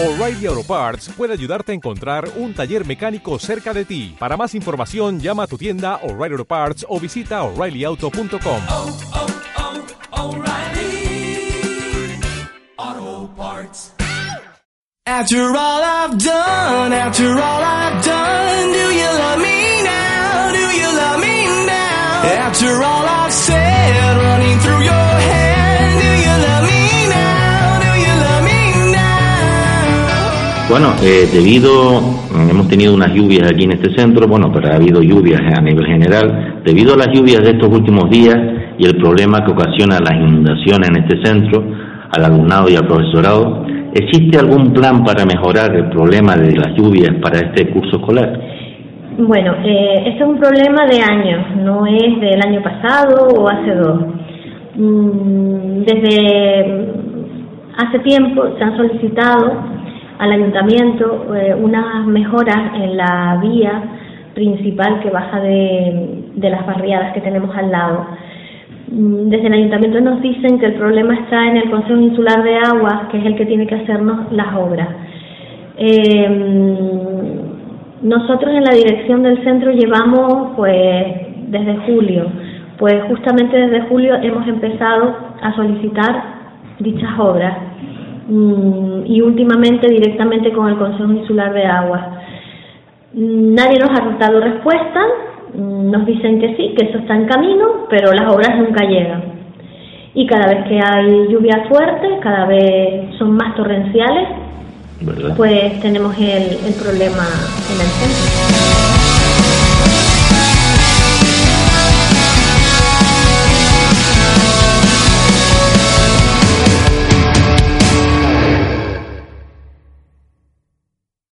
O'Reilly Auto Parts puede ayudarte a encontrar un taller mecánico cerca de ti. Para más información, llama a tu tienda O'Reilly Auto Parts o visita oreillyauto.com. oh, oh, O'Reilly Auto Parts. After all I've done, after all I've done, do you love me now? Do you love me now? After all I've said, Bueno, eh, debido, hemos tenido unas lluvias aquí en este centro, bueno, pero ha habido lluvias a nivel general, debido a las lluvias de estos últimos días y el problema que ocasiona las inundaciones en este centro, al alumnado y al profesorado, ¿existe algún plan para mejorar el problema de las lluvias para este curso escolar? Bueno, eh, este es un problema de años, no es del año pasado o hace dos. Mm, Desde hace tiempo se han solicitado al ayuntamiento eh, unas mejoras en la vía principal que baja de, de las barriadas que tenemos al lado. Mm, Desde el ayuntamiento nos dicen que el problema está en el Consejo Insular de Aguas, que es el que tiene que hacernos las obras. Eh, nosotros en la dirección del centro llevamos pues desde julio, pues justamente desde julio hemos empezado a solicitar dichas obras y últimamente directamente con el Consejo Insular de Aguas. Mm, Nadie nos ha dado respuesta, mm, nos dicen que sí, que eso está en camino, pero las obras nunca llegan. Y cada vez que hay lluvias fuertes, cada vez son más torrenciales, ¿Verdad? pues tenemos el, el problema en el centro.